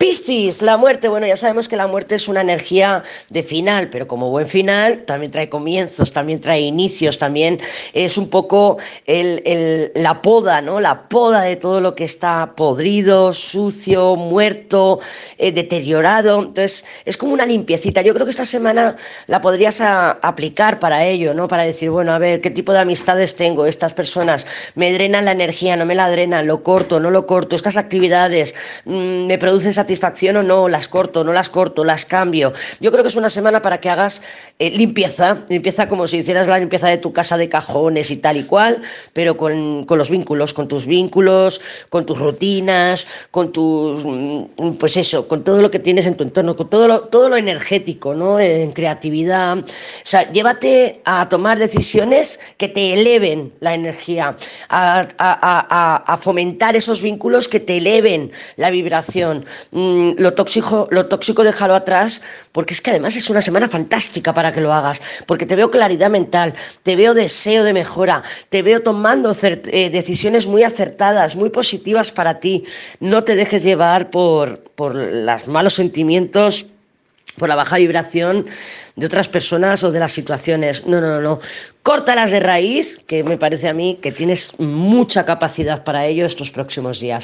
Piscis, la muerte. Bueno, ya sabemos que la muerte es una energía de final, pero como buen final también trae comienzos, también trae inicios, también es un poco el, el, la poda, ¿no? La poda de todo lo que está podrido, sucio, muerto, eh, deteriorado. Entonces, es como una limpiecita. Yo creo que esta semana la podrías a, aplicar para ello, ¿no? Para decir, bueno, a ver, ¿qué tipo de amistades tengo? Estas personas me drenan la energía, no me la drenan, lo corto, no lo corto. Estas actividades mmm, me producen satisfacción satisfacción o no, las corto, no las corto, las cambio. Yo creo que es una semana para que hagas eh, limpieza, limpieza como si hicieras la limpieza de tu casa de cajones y tal y cual, pero con, con los vínculos, con tus vínculos, con tus rutinas, con tus, mm, pues eso, con todo lo que tienes en tu entorno, con todo lo, todo lo energético, ¿no? En creatividad. O sea, llévate a tomar decisiones que te eleven la energía, a, a, fomentar esos vínculos que te eleven la vibración mmm, lo tóxico, lo tóxico déjalo atrás, porque es que además es una semana fantástica para que lo hagas, porque te veo claridad mental, te veo deseo de mejora, te veo tomando eh, decisiones muy acertadas, muy positivas para ti. No te dejes llevar por, por los malos sentimientos por la baja vibración de otras personas o de las situaciones. No, no, no, no. Córtalas de raíz, que me parece a mí que tienes mucha capacidad para ello estos próximos días.